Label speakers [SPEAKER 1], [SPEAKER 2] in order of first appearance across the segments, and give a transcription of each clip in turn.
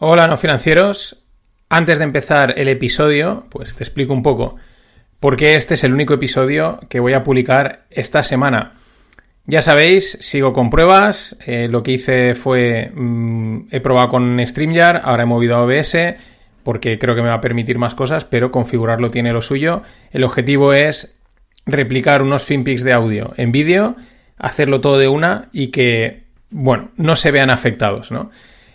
[SPEAKER 1] Hola, no financieros. Antes de empezar el episodio, pues te explico un poco por qué este es el único episodio que voy a publicar esta semana. Ya sabéis, sigo con pruebas. Eh, lo que hice fue. Mm, he probado con StreamYard, ahora he movido a OBS porque creo que me va a permitir más cosas, pero configurarlo tiene lo suyo. El objetivo es replicar unos finpics de audio en vídeo, hacerlo todo de una y que, bueno, no se vean afectados, ¿no?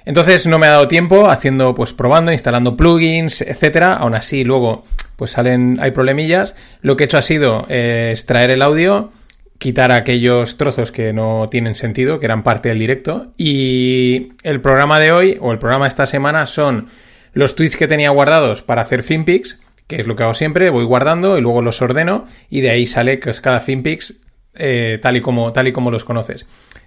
[SPEAKER 1] Entonces no me ha dado tiempo haciendo, pues probando, instalando plugins, etcétera. Aún así, luego, pues salen, hay problemillas. Lo que he hecho ha sido eh, extraer el audio, quitar aquellos trozos que no tienen sentido, que eran parte del directo. Y el programa de hoy, o el programa de esta semana, son los tweets que tenía guardados para hacer finpics, que es lo que hago siempre, voy guardando y luego los ordeno, y de ahí sale que es cada finpics eh, tal, y como, tal y como los conoces.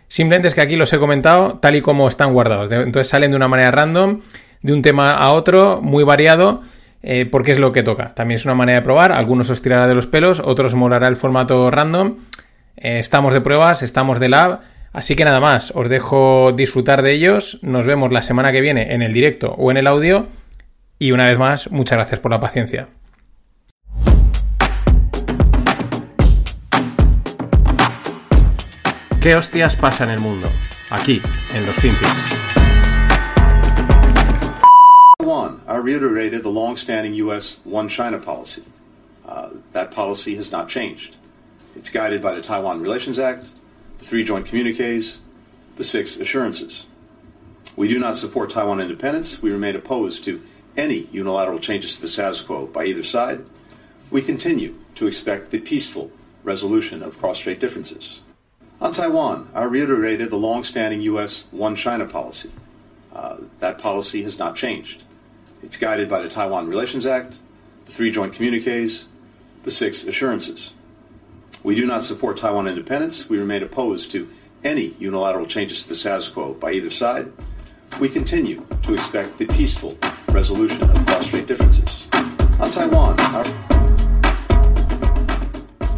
[SPEAKER 1] Simplemente es que aquí los he comentado tal y como están guardados. Entonces salen de una manera random, de un tema a otro, muy variado, eh, porque es lo que toca. También es una manera de probar. Algunos os tirará de los pelos, otros molará el formato random. Eh, estamos de pruebas, estamos de lab. Así que nada más, os dejo disfrutar de ellos. Nos vemos la semana que viene en el directo o en el audio. Y una vez más, muchas gracias por la paciencia. ¿Qué hostias pasa en el mundo? Aquí, en los Finpics.
[SPEAKER 2] Taiwan I reiterated the long-standing U.S. One China policy. Uh, that policy has not changed. It's guided by the Taiwan Relations Act, the three joint communiques, the six assurances. We do not support Taiwan independence. We remain opposed to any unilateral changes to the status quo by either side. We continue to expect the peaceful resolution of cross-strait differences. On Taiwan, I reiterated the long-standing U.S. One China policy. Uh, that policy has not changed. It's guided by the Taiwan Relations Act, the three joint communiques, the six assurances. We do not support Taiwan independence. We remain opposed to any unilateral changes to the status quo by either side. We continue to expect the peaceful resolution of cross-strait differences. On Taiwan, our...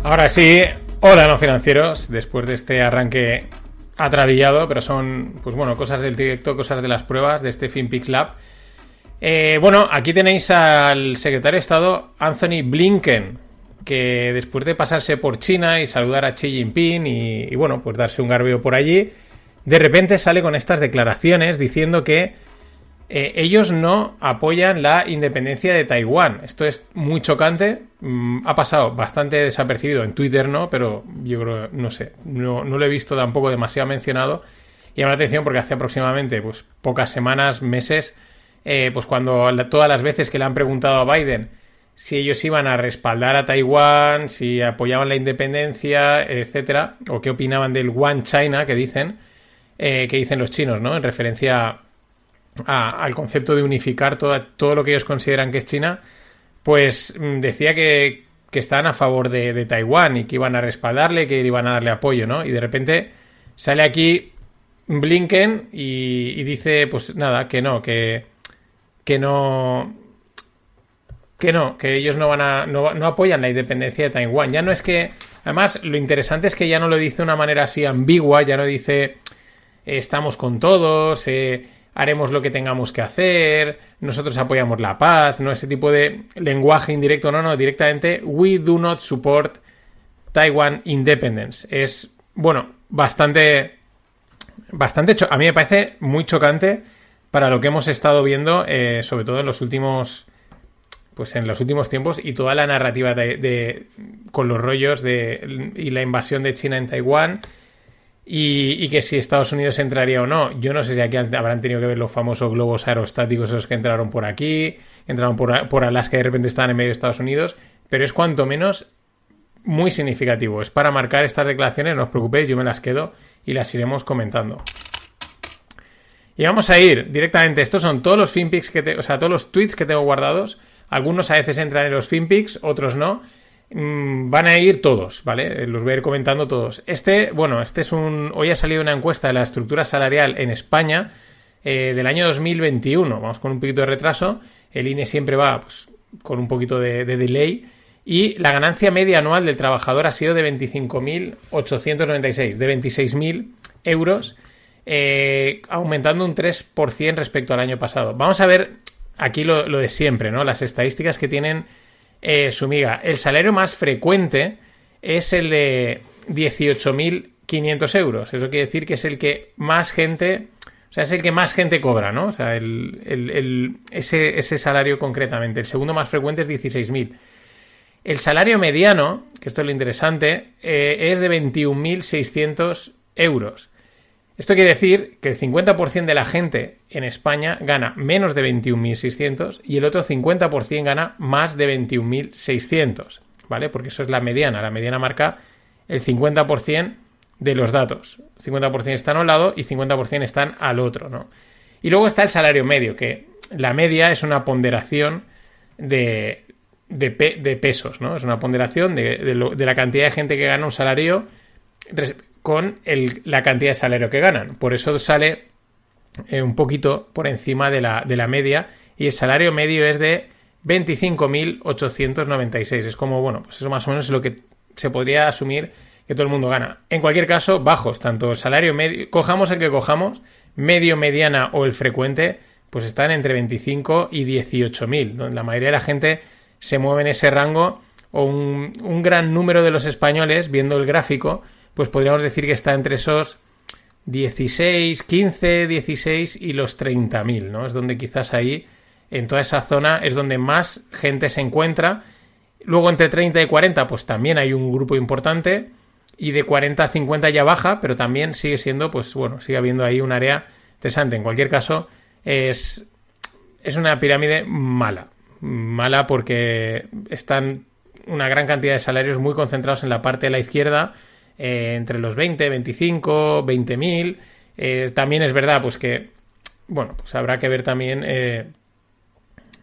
[SPEAKER 1] Ahora sí, Hola, no financieros. Después de este arranque atravillado, pero son, pues bueno, cosas del directo, cosas de las pruebas de este FinPix Lab. Eh, bueno, aquí tenéis al secretario de Estado Anthony Blinken, que después de pasarse por China y saludar a Xi Jinping y, bueno, pues darse un garbeo por allí, de repente sale con estas declaraciones diciendo que eh, ellos no apoyan la independencia de Taiwán. Esto es muy chocante. Mm, ha pasado bastante desapercibido en Twitter, ¿no? Pero yo creo, no sé, no, lo he visto tampoco demasiado mencionado. Y llama la atención porque hace aproximadamente pues, pocas semanas, meses, eh, pues cuando todas las veces que le han preguntado a Biden si ellos iban a respaldar a Taiwán, si apoyaban la independencia, etcétera, o qué opinaban del One China que dicen, eh, que dicen los chinos, ¿no? En referencia al concepto de unificar todo lo que ellos consideran que es China, pues mm, decía que, que estaban a favor de, Taiwán y que iban a respaldarle, que iban a darle apoyo, ¿no? Y de repente sale aquí Blinken y, dice, pues nada, que no, que, que no, que no, que ellos no van a, no, apoyan la independencia de Taiwán. Ya no es que, además, lo interesante es que ya no lo dice de una manera así ambigua, ya no dice estamos con todos, eh, haremos lo que tengamos que hacer, nosotros apoyamos la paz, no ese tipo de lenguaje indirecto, no, no, directamente we do not support Taiwan independence. Es, bueno, bastante, bastante, a mí me parece muy chocante para lo que hemos estado viendo, eh, sobre todo en los últimos, pues en los últimos tiempos y toda la narrativa de, con los rollos de y la invasión de China en Taiwán y, que si Estados Unidos entraría o no. Yo no sé si aquí habrán tenido que ver los famosos globos aerostáticos esos que entraron por aquí, entraron por, por Alaska y de repente estaban en medio de Estados Unidos, pero es cuanto menos muy significativo. Es para marcar estas declaraciones, no os preocupéis, yo me las quedo y las iremos comentando. Y vamos a ir directamente. Estos son todos los finpics que o sea, todos los tweets que tengo guardados. Algunos a veces entran en los finpics, otros no. Mm, van a ir todos, ¿vale? Los voy a ir comentando todos. Este, bueno, este es un. Hoy ha salido una encuesta de la estructura salarial en España eh, del año 2021. Vamos con un poquito de retraso. El INE siempre va pues, con un poquito de, delay. Y la ganancia media anual del trabajador ha sido de 25.896, de 26.000 euros eh, aumentando un 3% respecto al año pasado. Vamos a ver aquí lo, de siempre, ¿no? Las estadísticas que tienen eh, su miga. El salario más frecuente es el de 18.500 euros. Eso quiere decir que es el que más gente, o sea, es el que más gente cobra, ¿no? O sea, ese, ese, salario concretamente. El segundo más frecuente es 16.000. El salario mediano, que esto es lo interesante, eh, es de 21.600 euros. Esto quiere decir que el 50% de la gente en España gana menos de 21.600 y el otro 50% gana más de 21.600, ¿vale? Porque eso es la mediana. La mediana marca el 50% de los datos. 50% están a un lado y 50% están al otro, ¿no? Y luego está el salario medio, que la media es una ponderación de, de, pesos, ¿no? Es una ponderación de, la cantidad de gente que gana un salario con la cantidad de salario que ganan. Por eso sale eh, un poquito por encima de la, de la media y el salario medio es de 25.896. Es como, bueno, pues eso más o menos es lo que se podría asumir que todo el mundo gana. En cualquier caso, bajos, tanto salario medio, cojamos el que cojamos, medio, mediana o el frecuente, pues están entre 25 y 18.000, donde la mayoría de la gente se mueve en ese rango o un, un gran número de los españoles, viendo el gráfico, pues podríamos decir que está entre esos 16, 15, 16 y los 30.000, ¿no? Es donde quizás ahí, en toda esa zona, es donde más gente se encuentra. Luego entre 30 y 40, pues también hay un grupo importante. Y de 40 a 50 ya baja, pero también sigue siendo, pues bueno, sigue habiendo ahí un área interesante. En cualquier caso, es, es una pirámide mala. Mala porque están una gran cantidad de salarios muy concentrados en la parte de la izquierda eh, entre los 20, 25, 20 mil. Eh, también es verdad, pues que, bueno, pues habrá que ver también eh,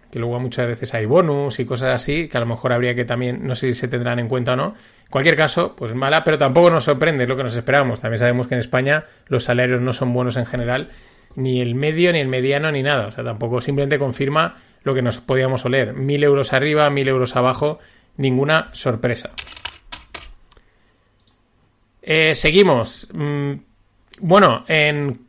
[SPEAKER 1] que luego muchas veces hay bonus y cosas así, que a lo mejor habría que también, no sé si se tendrán en cuenta o no. En cualquier caso, pues mala, pero tampoco nos sorprende lo que nos esperamos. También sabemos que en España los salarios no son buenos en general, ni el medio, ni el mediano, ni nada. O sea, tampoco simplemente confirma lo que nos podíamos oler. Mil euros arriba, mil euros abajo, ninguna sorpresa. Eh, seguimos. Mm, bueno, en,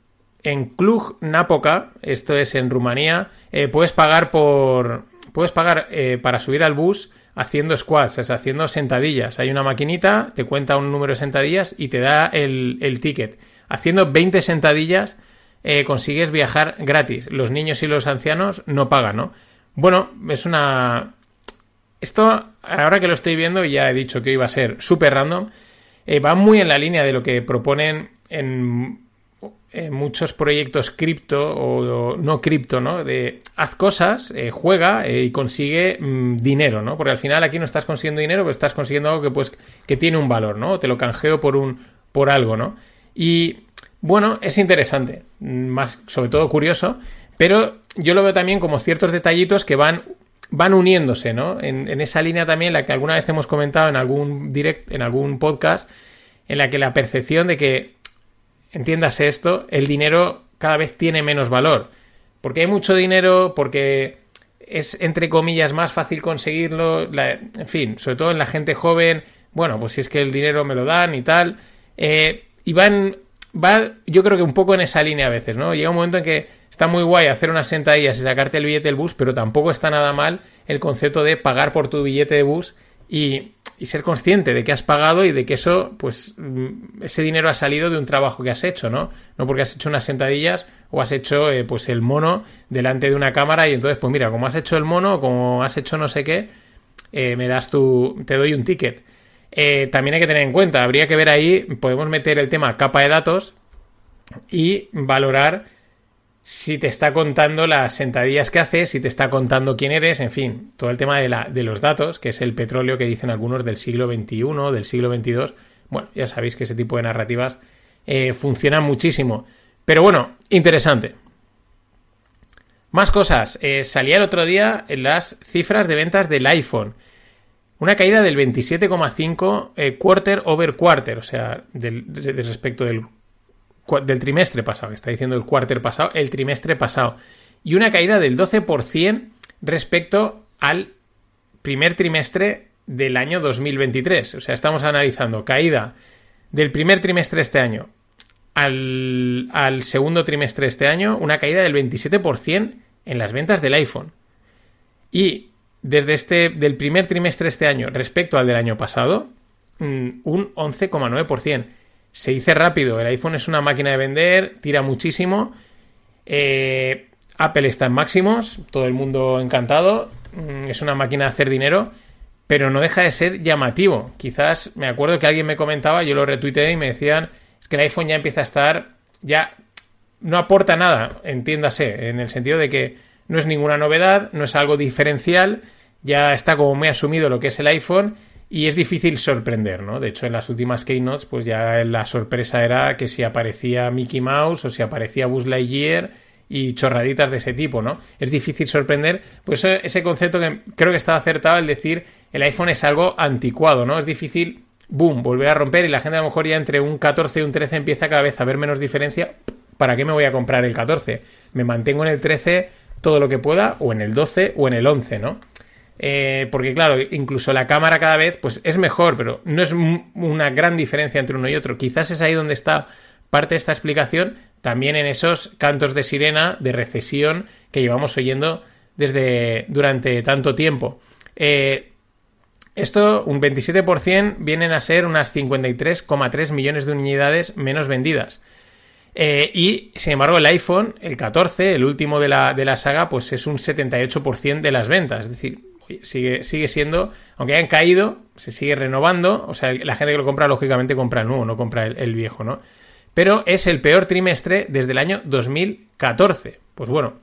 [SPEAKER 1] en Cluj Napoca, esto es en Rumanía, eh, puedes pagar por. Puedes pagar eh, para subir al bus haciendo squats, es haciendo sentadillas. Hay una maquinita, te cuenta un número de sentadillas y te da el, el ticket. Haciendo 20 sentadillas consigues viajar gratis. Los niños y los ancianos no pagan, ¿no? Bueno, es una... Esto, ahora que lo estoy viendo, ya he dicho que iba a ser súper random. Eh, va muy en la línea de lo que proponen en, muchos proyectos cripto o, no cripto, ¿no? De haz cosas, eh, juega eh, y consigue mm, dinero, ¿no? Porque al final aquí no estás consiguiendo dinero, pero estás consiguiendo algo que, pues, que tiene un valor, ¿no? Te lo canjeo por, un, por algo, ¿no? Y bueno, es interesante, más sobre todo curioso, pero yo lo veo también como ciertos detallitos que van van uniéndose, ¿no? En, esa línea también, la que alguna vez hemos comentado en algún direct, en algún podcast, en la que la percepción de que, entiéndase esto, el dinero cada vez tiene menos valor. Porque hay mucho dinero, porque es, entre comillas, más fácil conseguirlo, en fin, sobre todo en la gente joven, bueno, pues si es que el dinero me lo dan y tal. Eh, y van, va, yo creo que un poco en esa línea a veces, ¿no? Llega un momento en que Está muy guay hacer unas sentadillas y sacarte el billete del bus, pero tampoco está nada mal el concepto de pagar por tu billete de bus y, ser consciente de que has pagado y de que eso, pues, mm, ese dinero ha salido de un trabajo que has hecho, ¿no? No porque has hecho unas sentadillas o has hecho, eh, pues, el mono delante de una cámara y entonces, pues mira, como has hecho el mono, como has hecho no sé qué, eh, me das tu, te doy un ticket. Eh, también hay que tener en cuenta, habría que ver ahí, podemos meter el tema capa de datos y valorar si te está contando las sentadillas que haces, si te está contando quién eres, en fin, todo el tema de, la, de los datos, que es el petróleo que dicen algunos del siglo XXI, del siglo XXII. Bueno, ya sabéis que ese tipo de narrativas eh, funcionan muchísimo. Pero bueno, interesante. Más cosas. Eh, salía el otro día las cifras de ventas del iPhone. Una caída del 27,5 eh, quarter over quarter, o sea, del, respecto del trimestre pasado, que está diciendo el quarter pasado, el trimestre pasado. Y una caída del 12% respecto al primer trimestre del año 2023. O sea, estamos analizando caída del primer trimestre de este año al, al segundo trimestre de este año una caída del 27% en las ventas del iPhone. Y desde este, del primer trimestre este año respecto al del año pasado, mm, un 11,9%. Se dice rápido, el iPhone es una máquina de vender, tira muchísimo. Eh, Apple está en máximos, todo el mundo encantado. Mm, es una máquina de hacer dinero, pero no deja de ser llamativo. Quizás me acuerdo que alguien me comentaba, yo lo retuiteé y me decían es que el iPhone ya empieza a estar, ya no aporta nada, entiéndase, en el sentido de que no es ninguna novedad, no es algo diferencial, ya está como muy asumido lo que es el iPhone y es difícil sorprender, ¿no? De hecho, en las últimas keynotes, pues ya la sorpresa era que si aparecía Mickey Mouse o si aparecía Buzz Lightyear y chorraditas de ese tipo, ¿no? Es difícil sorprender, pues ese concepto que creo que está acertado el decir el iPhone es algo anticuado, ¿no? Es difícil, boom, volver a romper y la gente a lo mejor ya entre un 14 y un 13 empieza cada vez a ver menos diferencia. ¿Para qué me voy a comprar el 14? Me mantengo en el 13 todo lo que pueda, o en el 12 o en el 11, ¿no? Eh, porque claro, incluso la cámara cada vez pues es mejor, pero no es una gran diferencia entre uno y otro. Quizás es ahí donde está parte de esta explicación, también en esos cantos de sirena de recesión que llevamos oyendo desde durante tanto tiempo. Eh, esto, un 27%, vienen a ser unas 53,3 millones de unidades menos vendidas. Eh, y, sin embargo, el iPhone, el 14, el último de la, de la saga, pues es un 78% de las ventas. Es decir, sigue, sigue siendo, aunque hayan caído, se sigue renovando. O sea, la gente que lo compra, lógicamente, compra el nuevo, no compra el, viejo, ¿no? Pero es el peor trimestre desde el año 2014. Pues bueno,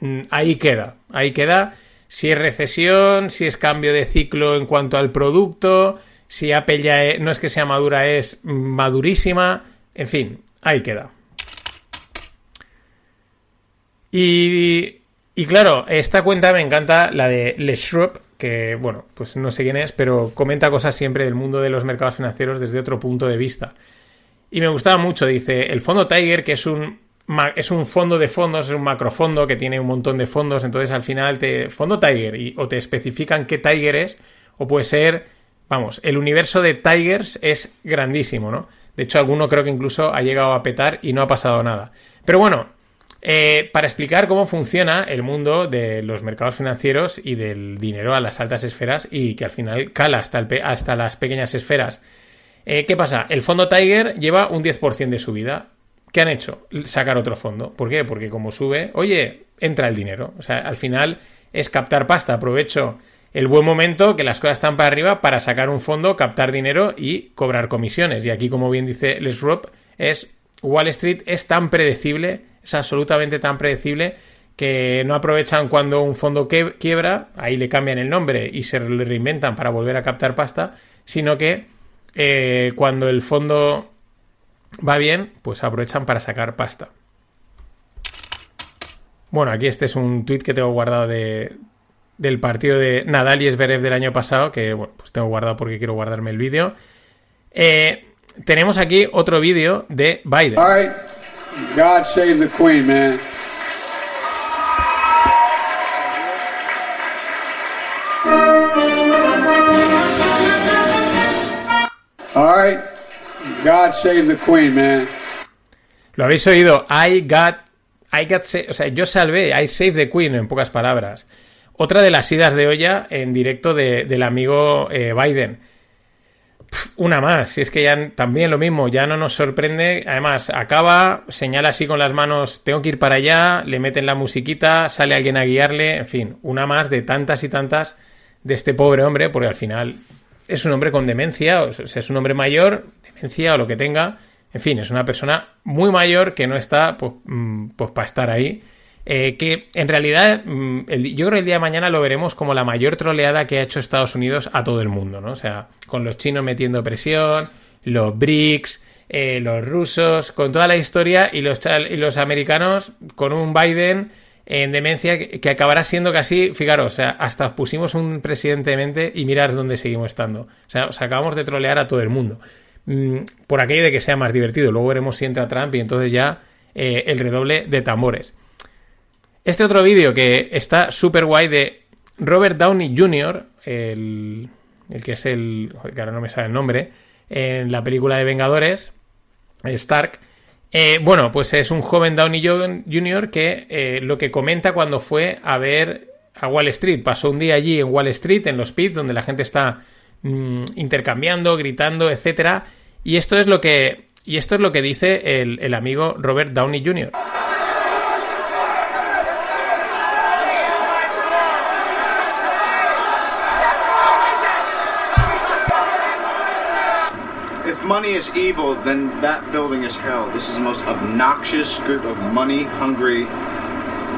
[SPEAKER 1] mm, ahí queda. Ahí queda si es recesión, si es cambio de ciclo en cuanto al producto, si Apple ya no es que sea madura, es madurísima. En fin, ahí queda. Y, claro, esta cuenta me encanta, la de Le que bueno, pues no sé quién es, pero comenta cosas siempre del mundo de los mercados financieros desde otro punto de vista. Y me gustaba mucho, dice, el fondo Tiger, que es un, es un fondo de fondos, es un macrofondo que tiene un montón de fondos, entonces al final te... Fondo Tiger, y, o te especifican qué Tiger es, o puede ser, vamos, el universo de Tigers es grandísimo, ¿no? De hecho, alguno creo que incluso ha llegado a petar y no ha pasado nada. Pero bueno, eh, para explicar cómo funciona el mundo de los mercados financieros y del dinero a las altas esferas y que al final cala hasta, hasta las pequeñas esferas. Eh, ¿Qué pasa? El fondo Tiger lleva un 10% de subida. ¿Qué han hecho? Sacar otro fondo. ¿Por qué? Porque como sube, oye, entra el dinero. O sea, al final es captar pasta. Aprovecho el buen momento que las cosas están para arriba para sacar un fondo, captar dinero y cobrar comisiones. Y aquí, como bien dice Les Rob, es Wall Street es tan predecible es absolutamente tan predecible que no aprovechan cuando un fondo quiebra, ahí le cambian el nombre y se reinventan para volver a captar pasta, sino que eh, cuando el fondo va bien, pues aprovechan para sacar pasta. Bueno, aquí este es un tweet que tengo guardado de, del partido de Nadal y Esberev del año pasado, que bueno, pues tengo guardado porque quiero guardarme el vídeo. Eh, tenemos aquí otro vídeo de Biden. God save the Queen, man. All right. God save the Queen, man. Lo habéis oído. I got. I got. O sea, yo salvé. I save the Queen, en pocas palabras. Otra de las idas de olla en directo de, del amigo eh, Biden una más, si es que ya también lo mismo, ya no nos sorprende. Además, acaba, señala así con las manos, tengo que ir para allá, le meten la musiquita, sale alguien a guiarle, en fin, una más de tantas y tantas de este pobre hombre, porque al final es un hombre con demencia, o sea, es un hombre mayor, demencia o lo que tenga, en fin, es una persona muy mayor que no está pues, mm, pues para estar ahí eh, que en realidad mm, yo creo que el día de mañana lo veremos como la mayor troleada que ha hecho Estados Unidos a todo el mundo, ¿no? O sea, con los chinos metiendo presión, los BRICS, eh, los rusos, con toda la historia y los, y los americanos con un Biden en demencia que, acabará siendo casi, fijaros, o sea, hasta pusimos un presidente de mente y mirar dónde seguimos estando. O sea, os acabamos de trolear a todo el mundo. Mm, por aquello de que sea más divertido. Luego veremos si entra Trump y entonces ya eh, el redoble de tambores. Este otro vídeo que está súper guay de Robert Downey Jr., el, que es el. que ahora no me sale el nombre, en la película de Vengadores, Stark, Eh, bueno, pues es un joven Downey Jr. que eh, lo que comenta cuando fue a ver a Wall Street. Pasó un día allí en Wall Street, en los pits, donde la gente está mm, intercambiando, gritando, etcétera. Y esto es lo que. Y esto es lo que dice el, el amigo Robert Downey Jr.
[SPEAKER 3] money is evil, then that building is hell. This is the most obnoxious group of money hungry,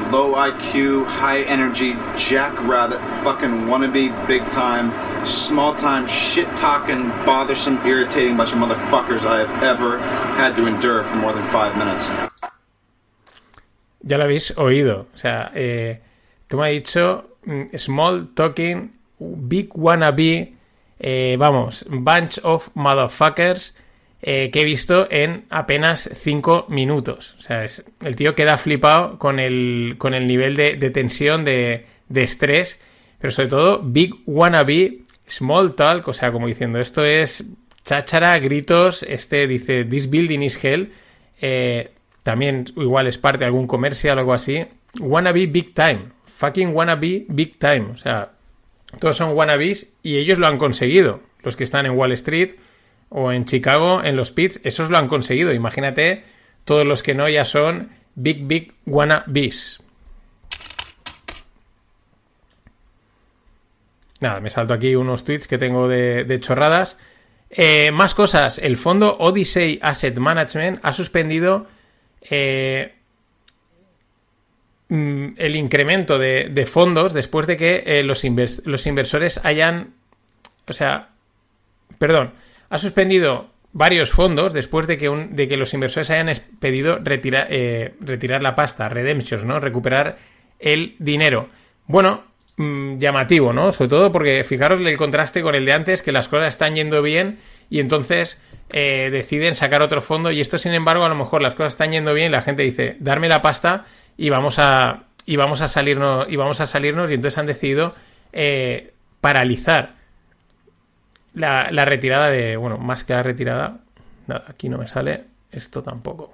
[SPEAKER 3] low IQ, high energy, jackrabbit, fucking wannabe, big time, small time, shit talking, bothersome, irritating bunch of motherfuckers I have ever had to endure for more than five minutes.
[SPEAKER 1] Ya lo habéis oído. O sea, eh, como ha dicho, mm, small talking, big wannabe. Eh, vamos, bunch of motherfuckers eh, que he visto en apenas 5 minutos. O sea, es, el tío queda flipado con el, con el nivel de, tensión, de, de, estrés, pero sobre todo big wannabe, small talk, o sea, como diciendo, esto es cháchara, gritos, este dice, this building is hell, eh, también igual es parte de algún comercial o algo así, wannabe big time, fucking wannabe big time, o sea, todos son wannabes y ellos lo han conseguido. Los que están en Wall Street o en Chicago, en los pits, esos lo han conseguido. Imagínate, todos los que no ya son big, big wannabes. Nada, me salto aquí unos tweets que tengo de, chorradas. Eh, más cosas. El fondo Odyssey Asset Management ha suspendido eh, Mm, el incremento de, fondos después de que eh, los, invers los, inversores hayan. O sea. Perdón. Ha suspendido varios fondos después de que, un, de que los inversores hayan pedido eh, retirar la pasta, redemptions, ¿no? Recuperar el dinero. Bueno, mmm, llamativo, ¿no? Sobre todo porque fijaros el contraste con el de antes, que las cosas están yendo bien y entonces eh, deciden sacar otro fondo. Y esto, sin embargo, a lo mejor las cosas están yendo bien y la gente dice, darme la pasta y vamos a y vamos a salirnos y vamos a salirnos y entonces han decidido eh, paralizar la, retirada de bueno más que la retirada nada aquí no me sale esto tampoco.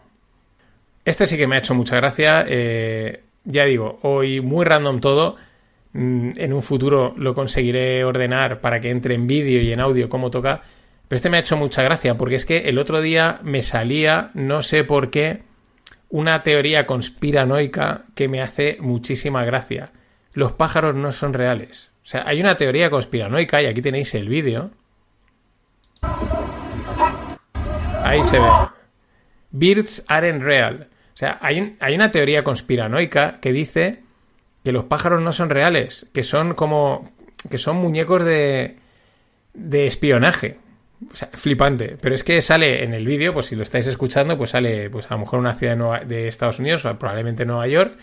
[SPEAKER 1] Este sí que me ha hecho mucha gracia eh, ya digo hoy muy random todo mm, en un futuro lo conseguiré ordenar para que entre en vídeo y en audio como toca pero este me ha hecho mucha gracia porque es que el otro día me salía no sé por qué una teoría conspiranoica que me hace muchísima gracia. Los pájaros no son reales. O sea, hay una teoría conspiranoica y aquí tenéis el vídeo. Ahí se ve. Birds aren't real. O sea, hay, hay una teoría conspiranoica que dice que los pájaros no son reales, que son como que son muñecos de de espionaje. O sea, flipante. Pero es que sale en el vídeo, pues si lo estáis escuchando, pues sale, pues a lo mejor una ciudad de, Nueva, de Estados Unidos, o probablemente Nueva York.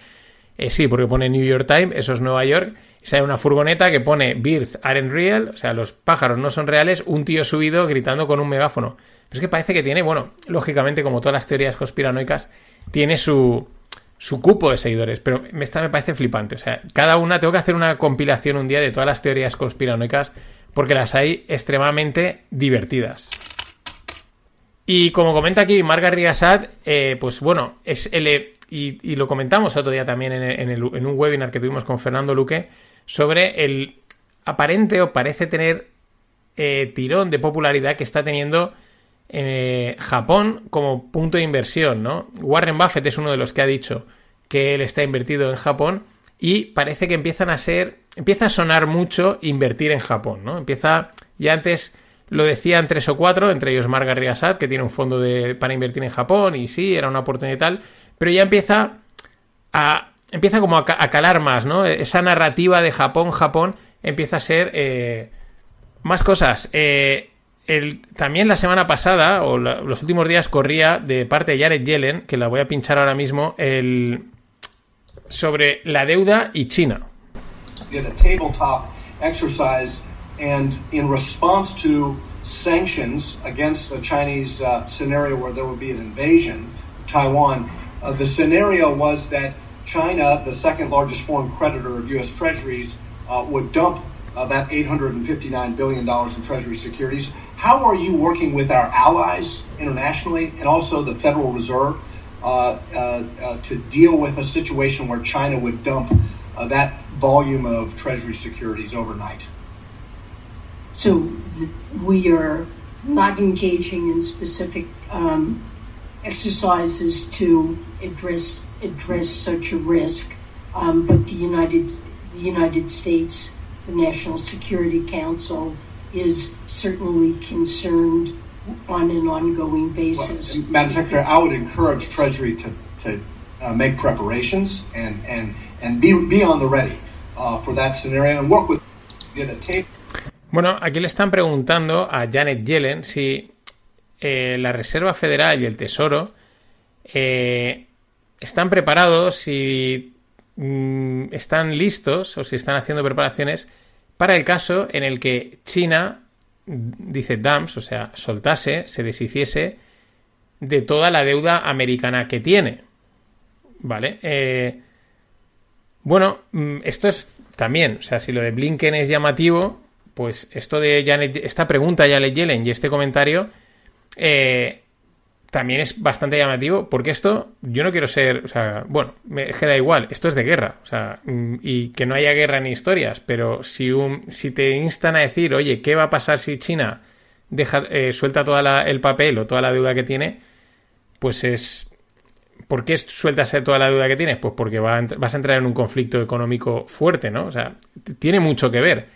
[SPEAKER 1] Eh, sí, porque pone New York Times, eso es Nueva York. Y sale una furgoneta que pone Birds aren't real, o sea, los pájaros no son reales, un tío subido gritando con un megáfono. Pero es que parece que tiene, bueno, lógicamente, como todas las teorías conspiranoicas, tiene su, su cupo de seguidores. Pero esta me parece flipante. O sea, cada una, tengo que hacer una compilación un día de todas las teorías conspiranoicas porque las hay extremadamente divertidas. Y como comenta aquí Marga Riasat, eh, pues bueno, es el, y, y, lo comentamos otro día también en, un webinar que tuvimos con Fernando Luque sobre el aparente o parece tener eh, tirón de popularidad que está teniendo eh, Japón como punto de inversión, ¿no? Warren Buffett es uno de los que ha dicho que él está invertido en Japón y parece que empiezan a ser, empieza a sonar mucho invertir en Japón, ¿no? Empieza, ya antes lo decían tres o cuatro, entre ellos Marga Riasat, que tiene un fondo de, para invertir en Japón, y sí, era una oportunidad y tal, pero ya empieza a, empieza como a, calar más, ¿no? Esa narrativa de Japón, Japón, empieza a ser eh, más cosas. Eh, también la semana pasada, o los últimos días, corría de parte de Janet Yellen, que la voy a pinchar ahora mismo, el, sobre la deuda y China.
[SPEAKER 4] In a tabletop exercise and in response to sanctions against a Chinese uh, scenario where there would be an invasion of Taiwan, uh, the scenario was that China, the second largest foreign creditor of U.S. Treasuries, uh, would dump uh, that $859 billion in Treasury securities. How are you working with our allies internationally and also the Federal Reserve uh, uh, to deal with a situation where China would dump that volume of Treasury securities overnight.
[SPEAKER 5] So th- we are not engaging in specific um, exercises to address address such a risk, um, but the United the United States, the National Security Council, is certainly concerned on an ongoing basis.
[SPEAKER 4] Well, Madam Secretary, I would encourage Treasury to, to uh, make preparations and, and, and be, be on the ready uh.
[SPEAKER 1] Bueno, aquí le están preguntando a Janet Yellen si eh, la Reserva Federal y el Tesoro eh, están preparados, si mm, están listos o si están haciendo preparaciones para el caso en el que China dice DAMS, o sea, soltase, se deshiciese de toda la deuda americana que tiene. ¿Vale? Eh, bueno, mm, esto es también, o sea, si lo de Blinken es llamativo, pues esto de Janet, esta pregunta de Janet Yellen y este comentario eh, también es bastante llamativo porque esto, yo no quiero ser, o sea, bueno, me queda igual, esto es de guerra, o sea, mm, y que no haya guerra ni historias, pero si, un, si te instan a decir, oye, ¿qué va a pasar si China deja, eh, suelta todo el papel o toda la deuda que tiene? Pues es... ¿Por qué sueltas toda la deuda que tienes? Pues porque va vas a entrar en un conflicto económico fuerte, ¿no? O sea, tiene mucho que ver.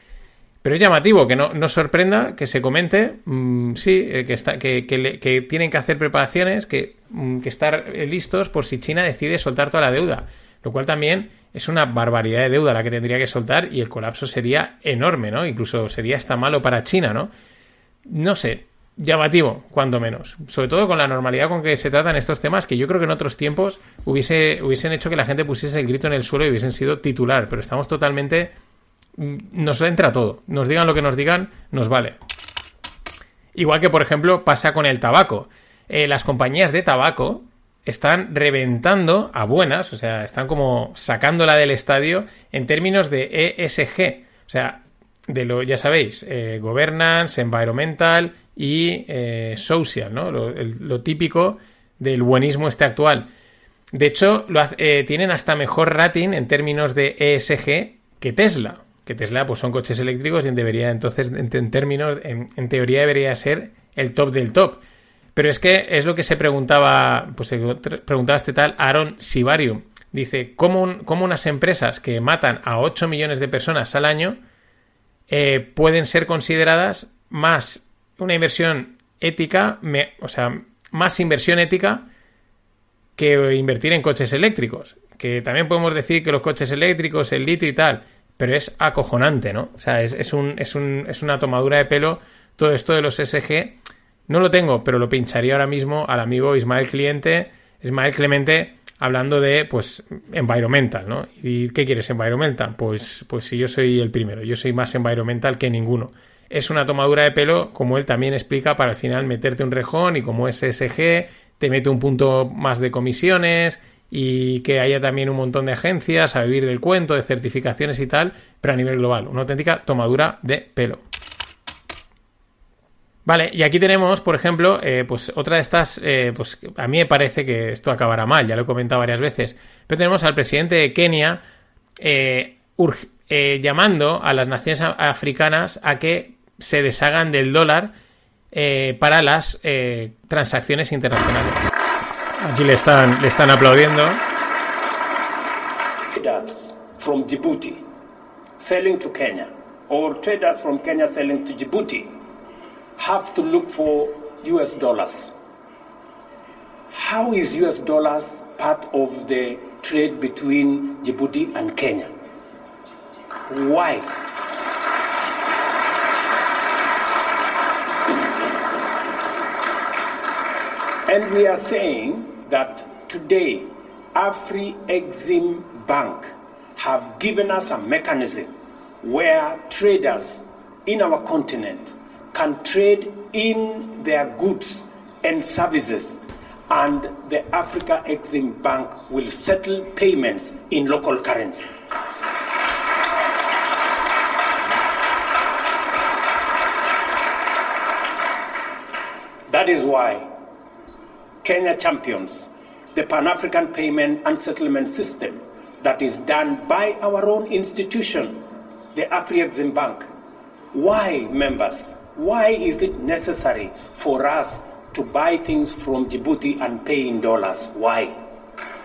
[SPEAKER 1] Pero es llamativo que no sorprenda que se comente, mmm, sí, eh, que, tienen que hacer preparaciones, que, mmm, que estar listos por si China decide soltar toda la deuda. Lo cual también es una barbaridad de deuda la que tendría que soltar y el colapso sería enorme, ¿no? Incluso sería hasta malo para China, ¿no? No sé, llamativo, cuando menos. Sobre todo con la normalidad con que se tratan estos temas, que yo creo que en otros tiempos hubiese, hubiesen hecho que la gente pusiese el grito en el suelo y hubiesen sido titular, pero estamos totalmente nos entra todo. Nos digan lo que nos digan, nos vale. Igual que, por ejemplo, pasa con el tabaco. Eh, las compañías de tabaco están reventando a buenas, o sea, están como sacándola del estadio en términos de ESG. O sea, de lo, ya sabéis, eh, governance, environmental y eh, social, ¿no? Lo, típico del buenismo este actual. De hecho, lo, eh, tienen hasta mejor rating en términos de ESG que Tesla que Tesla pues son coches eléctricos y debería entonces en, términos en, teoría debería ser el top del top pero es que es lo que se preguntaba pues preguntaba este tal Aaron Sibarium dice ¿cómo, cómo unas empresas que matan a 8 millones de personas al año eh, pueden ser consideradas más una inversión ética me, o sea más inversión ética que invertir en coches eléctricos que también podemos decir que los coches eléctricos el litio y tal pero es acojonante, ¿no? O sea, es, es, un, es, un, es una tomadura de pelo todo esto de los SG. No lo tengo, pero lo pincharía ahora mismo al amigo Ismael Cliente, Ismael Clemente, hablando de, pues, environmental, ¿no? ¿Y qué quieres, environmental? Pues, pues si yo soy el primero, yo soy más environmental que ninguno. Es una tomadura de pelo, como él también explica, para al final meterte un rejón y como es SG, te mete un punto más de comisiones y que haya también un montón de agencias a vivir del cuento, de certificaciones y tal, pero a nivel global, una auténtica tomadura de pelo. Vale, y aquí tenemos, por ejemplo, eh, pues otra de estas, eh, pues a mí me parece que esto acabará mal, ya lo he comentado varias veces, pero tenemos al presidente de Kenia eh, llamando a las naciones africanas a que se deshagan del dólar para las transacciones internacionales. Aquí le están, le están aplaudiendo.
[SPEAKER 6] Traders from Djibouti selling to Kenya or traders from Kenya selling to Djibouti have to look for US dollars. How is US dollars part of the trade between Djibouti and Kenya? Why? And we are saying that today, Afri Exim Bank have given us a mechanism where traders in our continent can trade in their goods and services, and the Africa Exim Bank will settle payments in local currency. That is why Kenya champions the Pan African Payment and Settlement System that is done by our own institution, the Afri-Exim Bank. Why, members? Why is it necessary for us to buy things from Djibouti and pay in dollars? Why?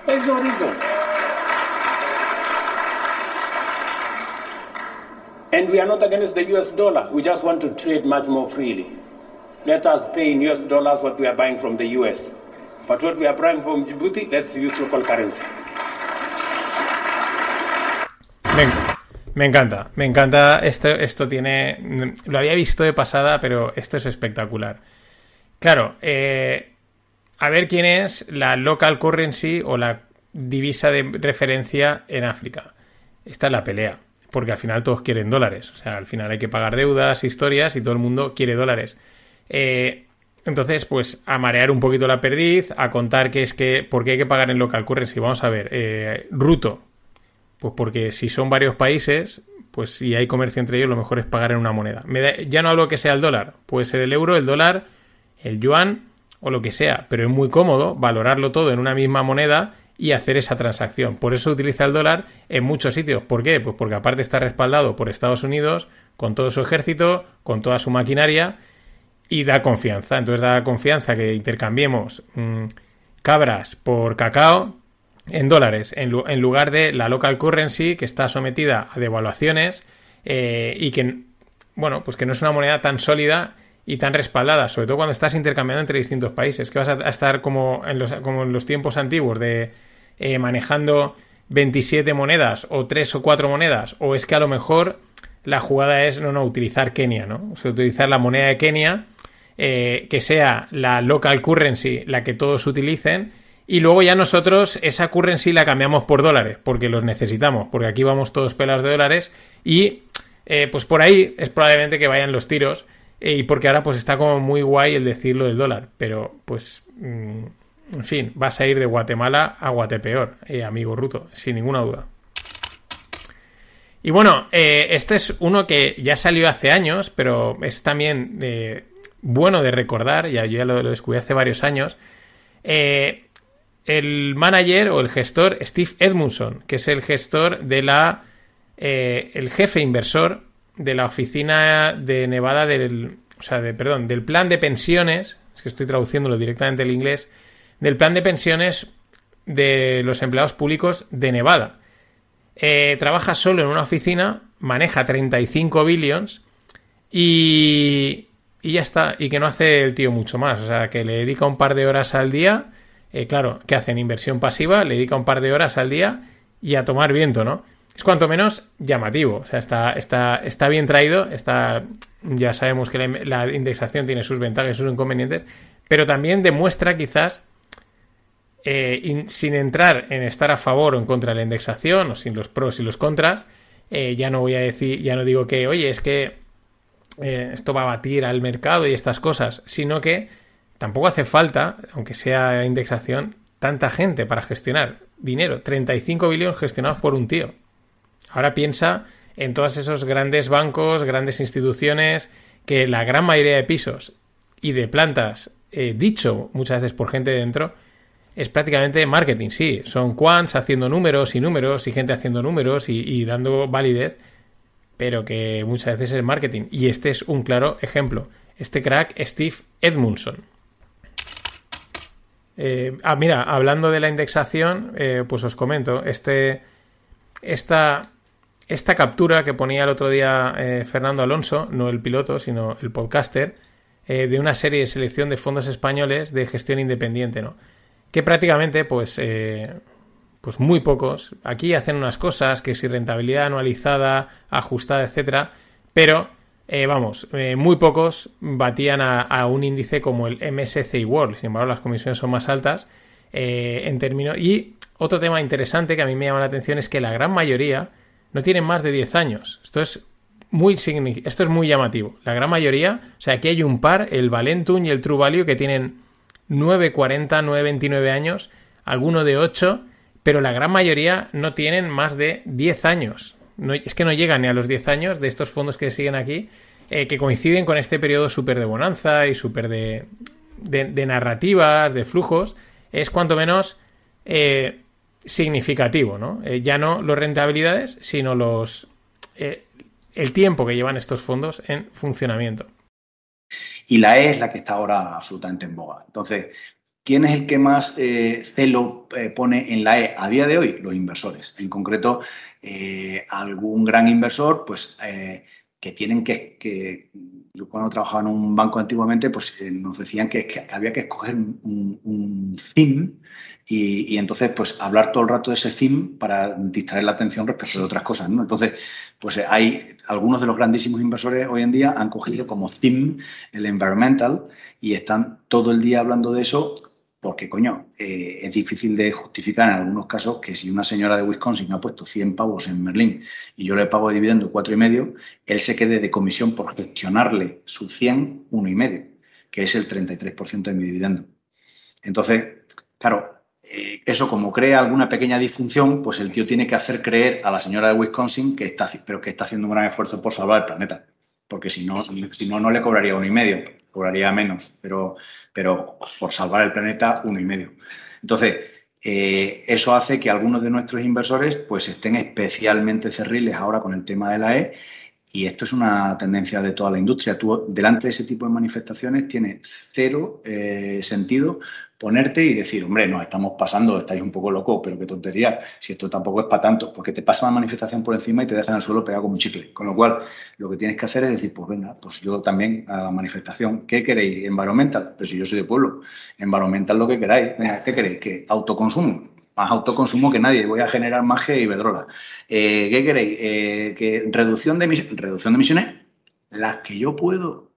[SPEAKER 6] There's no reason. And we are not against the US dollar. We just want to trade much more freely. Let us pay in US dollars what we are buying from the US. But what we are buying from Djibouti, let's use local currency.
[SPEAKER 1] Me, me encanta, me encanta. Esto, esto tiene. Lo había visto de pasada, pero esto es espectacular. Claro, eh, a ver quién es la local currency o la divisa de referencia en África. Esta es la pelea, porque al final todos quieren dólares. O sea, al final hay que pagar deudas, historias y todo el mundo quiere dólares. Eh, entonces, pues a marear un poquito la perdiz, a contar que es que, ¿por qué hay que pagar en local currency? Vamos a ver, eh, Ruto, pues porque si son varios países, pues si hay comercio entre ellos, lo mejor es pagar en una moneda. Me da- ya no hablo que sea el dólar, puede ser el euro, el dólar, el yuan o lo que sea, pero es muy cómodo valorarlo todo en una misma moneda y hacer esa transacción. Por eso utiliza el dólar en muchos sitios. ¿Por qué? Pues porque aparte está respaldado por Estados Unidos, con todo su ejército, con toda su maquinaria y da confianza. Entonces da confianza que intercambiemos mm, cabras por cacao en dólares, en, lu- en lugar de la local currency que está sometida a devaluaciones eh, y que, bueno, pues que no es una moneda tan sólida y tan respaldada, sobre todo cuando estás intercambiando entre distintos países, que vas a, estar como en, los, como en los tiempos antiguos de eh, manejando 27 monedas o 3 o 4 monedas, o es que a lo mejor la jugada es no, no, utilizar Kenia, ¿no? O sea, utilizar la moneda de Kenia, eh, que sea la local currency la que todos utilicen, y luego ya nosotros esa currency la cambiamos por dólares, porque los necesitamos, porque aquí vamos todos pelados de dólares, y eh, pues por ahí es probablemente que vayan los tiros, eh, y porque ahora pues está como muy guay el decirlo del dólar, pero pues... mm, en fin, vas a ir de Guatemala a Guatepeor, eh, amigo Ruto, sin ninguna duda. Y bueno, este es uno que ya salió hace años, pero es también bueno de recordar, ya, yo ya lo, descubrí hace varios años. Eh, el manager o el gestor Steve Edmundson, que es el gestor de la. eh, el jefe inversor de la oficina de Nevada del. O sea, de, perdón, del plan de pensiones. Es que estoy traduciéndolo directamente al inglés. Del plan de pensiones de los empleados públicos de Nevada. Eh, trabaja solo en una oficina, maneja 35 billions y, y ya está. Y que no hace el tío mucho más. O sea, que le dedica un par de horas al día. Eh, claro, que hace en inversión pasiva, le dedica un par de horas al día y a tomar viento, ¿no? Es cuanto menos llamativo. O sea, está, está, está bien traído. Está, ya sabemos que la, indexación tiene sus ventajas y sus inconvenientes. Pero también demuestra quizás eh, in- sin entrar en estar a favor o en contra de la indexación o sin los pros y los contras, eh, ya no voy a decir, ya no digo que, oye, es que eh, esto va a batir al mercado y estas cosas, sino que tampoco hace falta, aunque sea indexación, tanta gente para gestionar dinero. 35 billones gestionados por un tío. Ahora piensa en todos esos grandes bancos, grandes instituciones, que la gran mayoría de pisos y de plantas, eh, dicho muchas veces por gente de dentro, es prácticamente marketing, sí. Son quants haciendo números y números y gente haciendo números y, y dando validez, pero que muchas veces es marketing. Y este es un claro ejemplo. Este crack, Steve Edmundson. Eh, ah, mira, hablando de la indexación, eh, pues os comento, este, esta, esta captura que ponía el otro día eh, Fernando Alonso, no el piloto, sino el podcaster, de una serie de selección de fondos españoles de gestión independiente, ¿no? Que prácticamente, pues, pues muy pocos. Aquí hacen unas cosas que si rentabilidad anualizada, ajustada, etcétera, pero eh, vamos, eh, muy pocos batían a, un índice como el MSCI World. Sin embargo, las comisiones son más altas eh, en términos. Y otro tema interesante que a mí me llama la atención es que la gran mayoría no tienen más de 10 años. Esto es muy esto es muy llamativo. La gran mayoría, o sea, aquí hay un par, el Valentum y el True Value, que tienen 9,40, 9,29 años, alguno de 8, pero la gran mayoría no tienen más de 10 años. Es que no llegan ni a los 10 años de estos fondos que siguen aquí, eh, que coinciden con este periodo súper de bonanza y súper de, de, narrativas, de flujos. Es cuanto menos eh, significativo, ¿no? Eh, ya no las rentabilidades, sino los el tiempo que llevan estos fondos en funcionamiento.
[SPEAKER 7] Y la E es la que está ahora absolutamente en boga. Entonces, ¿quién es el que más celo pone en la E a día de hoy? Los inversores. En concreto, algún gran inversor, pues que tienen que, yo cuando trabajaba en un banco antiguamente, pues eh, nos decían que, había que escoger un, un, theme y, entonces pues hablar todo el rato de ese theme para distraer la atención respecto de otras cosas. Entonces, pues eh, hay algunos de los grandísimos inversores hoy en día han cogido como theme el environmental y están todo el día hablando de eso porque, coño, eh, es difícil de justificar en algunos casos que si una señora de Wisconsin ha puesto 100 pavos en Merlín y yo le pago de dividendo cuatro y medio, él se quede de comisión por gestionarle su 100, uno y medio, que es el 33% de mi dividendo. Entonces, claro, eh, eso como crea alguna pequeña disfunción, pues el tío tiene que hacer creer a la señora de Wisconsin que está, pero que está haciendo un gran esfuerzo por salvar el planeta. Porque si no, si no, no le cobraría uno y medio cobraría menos, pero, pero por salvar el planeta, uno y medio. Entonces, eh, eso hace que algunos de nuestros inversores pues estén especialmente cerriles ahora con el tema de la E y esto es una tendencia de toda la industria. Tú, delante de ese tipo de manifestaciones, tiene cero eh, sentido ponerte y decir, hombre, nos estamos pasando, estáis un poco locos, pero qué tontería, si esto tampoco es para tanto, porque te pasa la manifestación por encima y te dejan el suelo pegado como un chicle. Con lo cual, lo que tienes que hacer es decir, pues venga, pues yo también a la manifestación, ¿qué queréis? Environmental, pero si yo soy de pueblo, environmental lo que queráis, ¿qué queréis? ¿Qué? Autoconsumo, más autoconsumo que nadie, voy a generar magia y bedrola. Eh, ¿Qué queréis? Eh, que reducción de reducción de emisiones, las que yo puedo